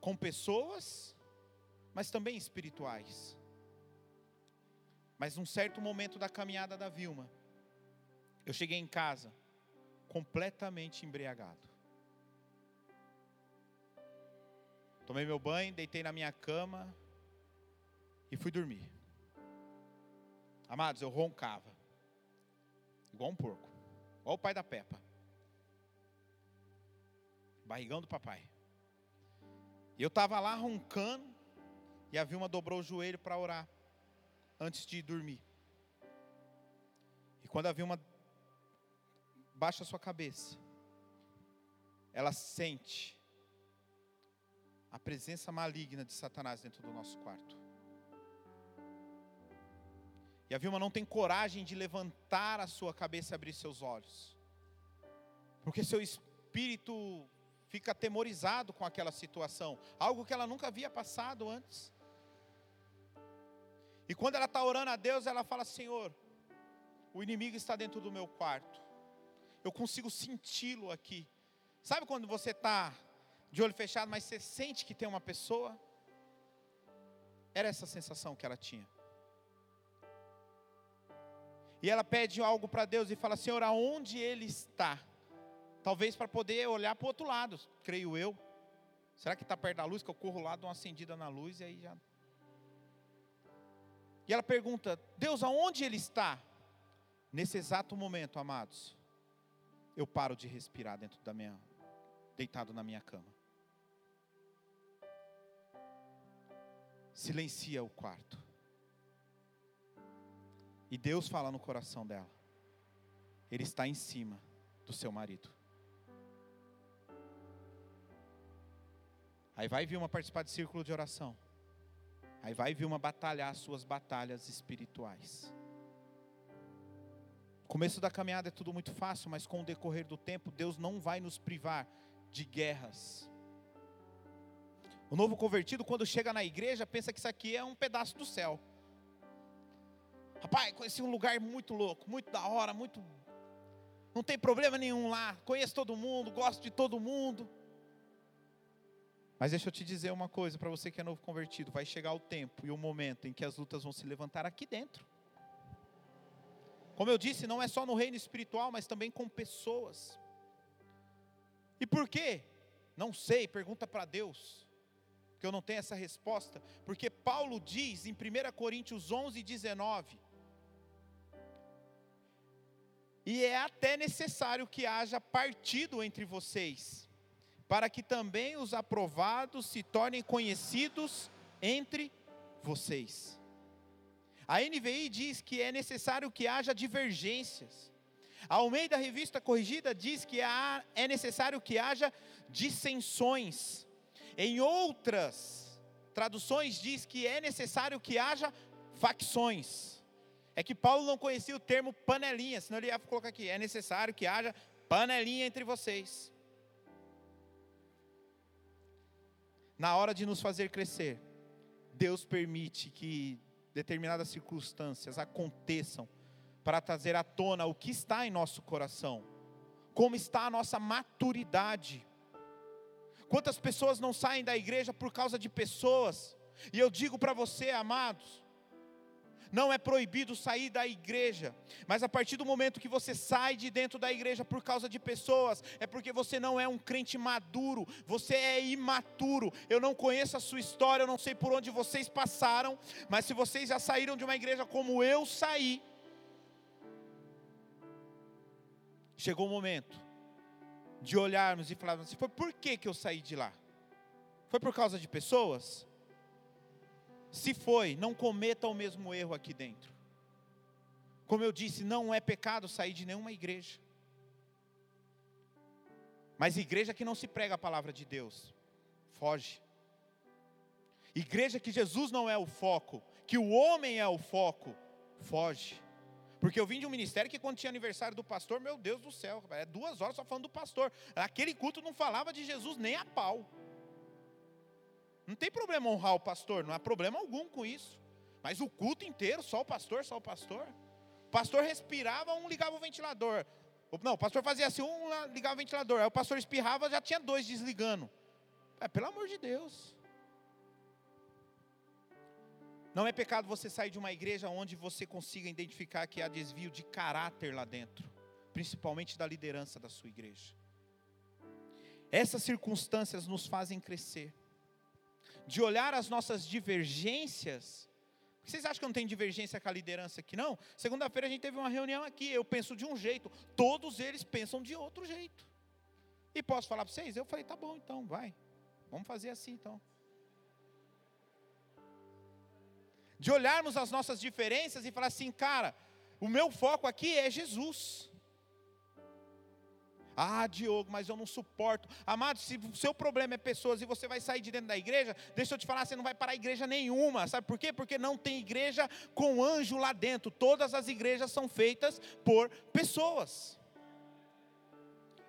com pessoas, mas também espirituais. Mas num certo momento da caminhada da Vilma, eu cheguei em casa completamente embriagado. Tomei meu banho, deitei na minha cama e fui dormir. Amados, eu roncava. Igual um porco. Igual o pai da Peppa. Barrigão do papai. E eu estava lá roncando. E a Vilma dobrou o joelho para orar. Antes de dormir. E quando a Vilma baixa a sua cabeça. ela sente a presença maligna de Satanás dentro do nosso quarto. E a Vilma não tem coragem de levantar a sua cabeça e abrir seus olhos. Porque seu espírito fica atemorizado com aquela situação, algo que ela nunca havia passado antes. E quando ela está orando a Deus, ela fala: Senhor, o inimigo está dentro do meu quarto, eu consigo senti-lo aqui. Sabe quando você está de olho fechado, mas você sente que tem uma pessoa? Era essa sensação que ela tinha. E ela pede algo para Deus e fala: Senhor, aonde Ele está? Talvez para poder olhar para o outro lado, creio eu. Será que está perto da luz? Que eu corro lá, dou uma acendida na luz e aí já. E ela pergunta: Deus, aonde Ele está? Nesse exato momento, amados, eu paro de respirar dentro da minha, deitado na minha cama. Silencia o quarto. E Deus fala no coração dela: Ele está em cima do seu marido. Aí vai vir uma participar de círculo de oração. Aí vai vir uma batalhar as suas batalhas espirituais. O começo da caminhada é tudo muito fácil, mas com o decorrer do tempo, Deus não vai nos privar de guerras. O novo convertido, quando chega na igreja, pensa que isso aqui é um pedaço do céu. Rapaz, conheci um lugar muito louco, muito da hora, muito. Não tem problema nenhum lá. Conheço todo mundo, gosto de todo mundo. Mas deixa eu te dizer uma coisa para você que é novo convertido: vai chegar o tempo e o momento em que as lutas vão se levantar aqui dentro. Como eu disse, não é só no reino espiritual, mas também com pessoas. E por quê? Não sei, pergunta para Deus, porque eu não tenho essa resposta. Porque Paulo diz em 1 Coríntios 11, 19: E é até necessário que haja partido entre vocês para que também os aprovados se tornem conhecidos entre vocês. A NVI diz que é necessário que haja divergências. A Almeida Revista Corrigida diz que é necessário que haja dissensões. Em outras traduções diz que é necessário que haja facções. É que Paulo não conhecia o termo panelinha, senão ele ia colocar aqui: é necessário que haja panelinha entre vocês. na hora de nos fazer crescer, Deus permite que determinadas circunstâncias aconteçam para trazer à tona o que está em nosso coração, como está a nossa maturidade. Quantas pessoas não saem da igreja por causa de pessoas? E eu digo para você, amados, não é proibido sair da igreja, mas a partir do momento que você sai de dentro da igreja por causa de pessoas, é porque você não é um crente maduro, você é imaturo. Eu não conheço a sua história, eu não sei por onde vocês passaram, mas se vocês já saíram de uma igreja como eu saí, chegou o momento de olharmos e falarmos assim: foi por que, que eu saí de lá? Foi por causa de pessoas? Se foi, não cometa o mesmo erro aqui dentro. Como eu disse, não é pecado sair de nenhuma igreja. Mas igreja que não se prega a palavra de Deus, foge. Igreja que Jesus não é o foco, que o homem é o foco, foge. Porque eu vim de um ministério que quando tinha aniversário do pastor, meu Deus do céu, é duas horas só falando do pastor. Aquele culto não falava de Jesus nem a pau. Não tem problema honrar o pastor, não há problema algum com isso. Mas o culto inteiro, só o pastor, só o pastor. O pastor respirava, um ligava o ventilador. Não, o pastor fazia assim, um ligava o ventilador. Aí o pastor espirrava, já tinha dois desligando. É, pelo amor de Deus. Não é pecado você sair de uma igreja onde você consiga identificar que há desvio de caráter lá dentro, principalmente da liderança da sua igreja. Essas circunstâncias nos fazem crescer de olhar as nossas divergências. Vocês acham que não tem divergência com a liderança aqui? Não. Segunda-feira a gente teve uma reunião aqui. Eu penso de um jeito, todos eles pensam de outro jeito. E posso falar para vocês? Eu falei, tá bom então, vai. Vamos fazer assim então. De olharmos as nossas diferenças e falar assim, cara, o meu foco aqui é Jesus. Ah, Diogo, mas eu não suporto. Amado, se o seu problema é pessoas e você vai sair de dentro da igreja, deixa eu te falar, você não vai parar igreja nenhuma. Sabe por quê? Porque não tem igreja com anjo lá dentro. Todas as igrejas são feitas por pessoas.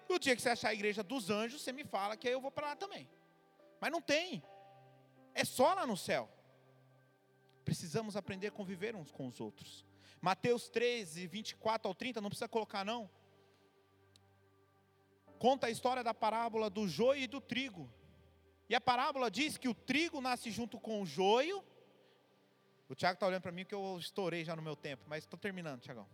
E o dia que você achar a igreja dos anjos, você me fala que aí eu vou para lá também. Mas não tem. É só lá no céu. Precisamos aprender a conviver uns com os outros. Mateus 13, 24 ao 30, não precisa colocar não conta a história da parábola do joio e do trigo. E a parábola diz que o trigo nasce junto com o joio. O Tiago está olhando para mim que eu estourei já no meu tempo, mas estou terminando, Tiagão.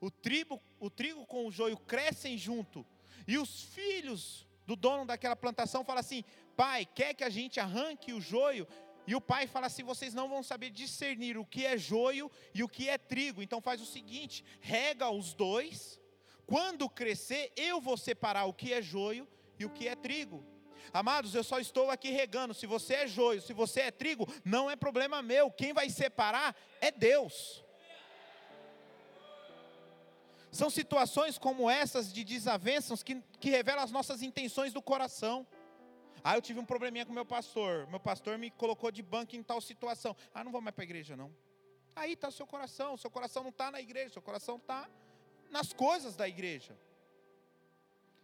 O trigo, o trigo com o joio crescem junto. E os filhos do dono daquela plantação falam assim: Pai, quer que a gente arranque o joio? E o pai fala assim: vocês não vão saber discernir o que é joio e o que é trigo. Então faz o seguinte: rega os dois, quando crescer, eu vou separar o que é joio e o que é trigo. Amados, eu só estou aqui regando. Se você é joio, se você é trigo, não é problema meu. Quem vai separar é Deus. São situações como essas de desavenças que, que revelam as nossas intenções do coração. Ah, eu tive um probleminha com meu pastor. Meu pastor me colocou de banco em tal situação. Ah, não vou mais para a igreja, não. Aí está o seu coração. Seu coração não está na igreja, seu coração está nas coisas da igreja.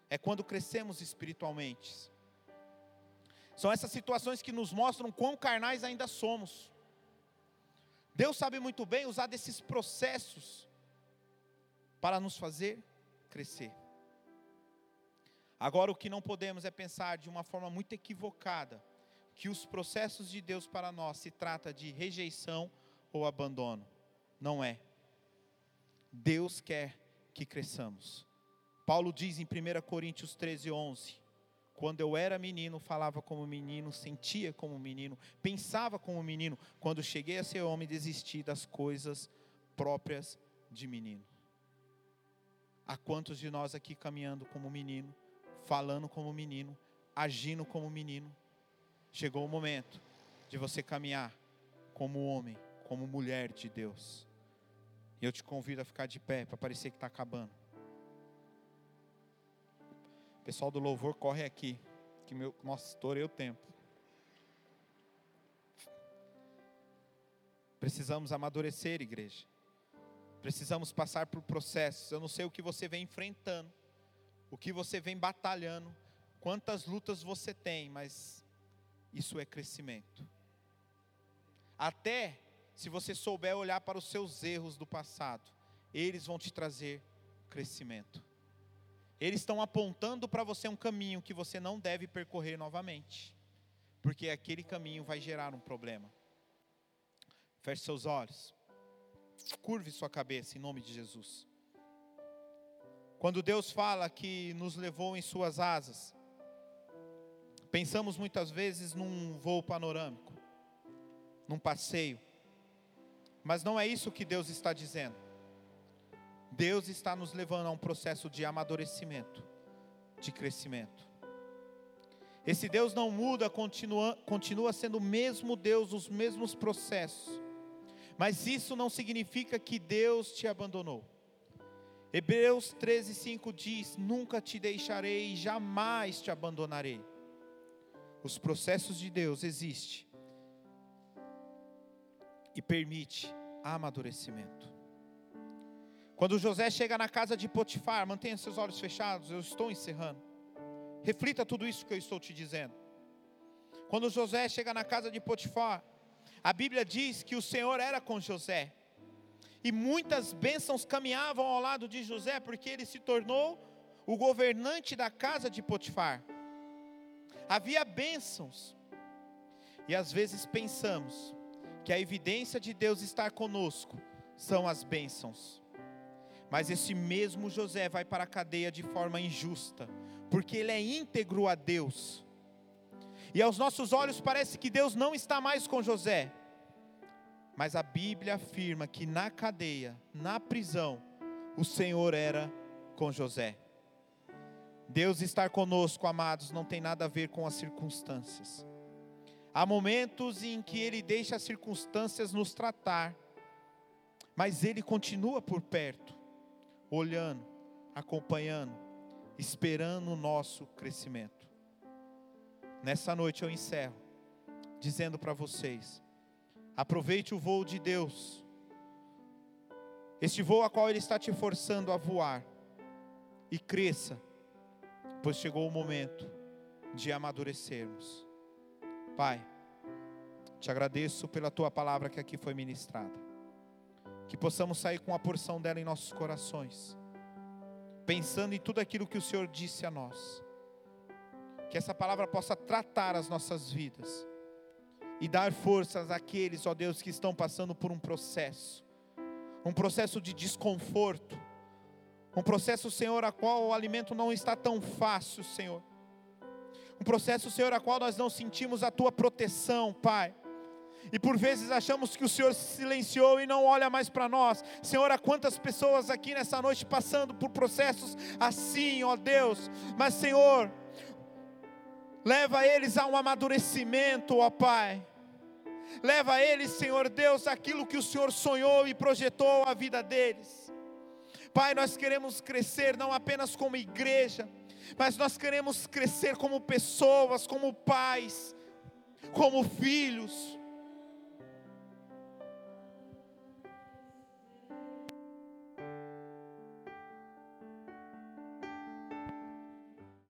É quando crescemos espiritualmente. São essas situações que nos mostram quão carnais ainda somos. Deus sabe muito bem usar desses processos para nos fazer crescer. Agora, o que não podemos é pensar de uma forma muito equivocada que os processos de Deus para nós se trata de rejeição ou abandono. Não é. Deus quer que cresçamos. Paulo diz em 1 Coríntios 13, 11: Quando eu era menino, falava como menino, sentia como menino, pensava como menino. Quando cheguei a ser homem, desisti das coisas próprias de menino. Há quantos de nós aqui caminhando como menino, falando como menino, agindo como menino? Chegou o momento de você caminhar como homem, como mulher de Deus. E eu te convido a ficar de pé para parecer que está acabando. Pessoal do louvor corre aqui. Que meu, nossa, estourei o tempo. Precisamos amadurecer, igreja. Precisamos passar por processos. Eu não sei o que você vem enfrentando, o que você vem batalhando, quantas lutas você tem, mas isso é crescimento. Até se você souber olhar para os seus erros do passado, eles vão te trazer crescimento. Eles estão apontando para você um caminho que você não deve percorrer novamente, porque aquele caminho vai gerar um problema. Feche seus olhos, curve sua cabeça em nome de Jesus. Quando Deus fala que nos levou em Suas asas, pensamos muitas vezes num voo panorâmico, num passeio, mas não é isso que Deus está dizendo. Deus está nos levando a um processo de amadurecimento, de crescimento. Esse Deus não muda, continua, continua sendo o mesmo Deus, os mesmos processos. Mas isso não significa que Deus te abandonou. Hebreus 13:5 diz: Nunca te deixarei, jamais te abandonarei. Os processos de Deus existem e permite amadurecimento. Quando José chega na casa de Potifar, mantenha seus olhos fechados, eu estou encerrando. Reflita tudo isso que eu estou te dizendo. Quando José chega na casa de Potifar, a Bíblia diz que o Senhor era com José. E muitas bênçãos caminhavam ao lado de José, porque ele se tornou o governante da casa de Potifar. Havia bênçãos. E às vezes pensamos que a evidência de Deus estar conosco são as bênçãos. Mas esse mesmo José vai para a cadeia de forma injusta, porque ele é íntegro a Deus. E aos nossos olhos parece que Deus não está mais com José. Mas a Bíblia afirma que na cadeia, na prisão, o Senhor era com José. Deus estar conosco, amados, não tem nada a ver com as circunstâncias. Há momentos em que Ele deixa as circunstâncias nos tratar, mas Ele continua por perto, olhando, acompanhando, esperando o nosso crescimento. Nessa noite eu encerro dizendo para vocês: aproveite o voo de Deus, este voo a qual Ele está te forçando a voar, e cresça, pois chegou o momento de amadurecermos. Pai, te agradeço pela tua palavra que aqui foi ministrada, que possamos sair com a porção dela em nossos corações, pensando em tudo aquilo que o Senhor disse a nós. Que essa palavra possa tratar as nossas vidas e dar forças àqueles, ó Deus, que estão passando por um processo, um processo de desconforto, um processo, Senhor, a qual o alimento não está tão fácil, Senhor. Um processo, Senhor, a qual nós não sentimos a tua proteção, Pai. E por vezes achamos que o Senhor se silenciou e não olha mais para nós. Senhor, há quantas pessoas aqui nessa noite passando por processos assim, ó Deus. Mas, Senhor, Leva eles a um amadurecimento, ó Pai. Leva eles, Senhor Deus, aquilo que o Senhor sonhou e projetou a vida deles. Pai, nós queremos crescer não apenas como igreja, mas nós queremos crescer como pessoas, como pais, como filhos.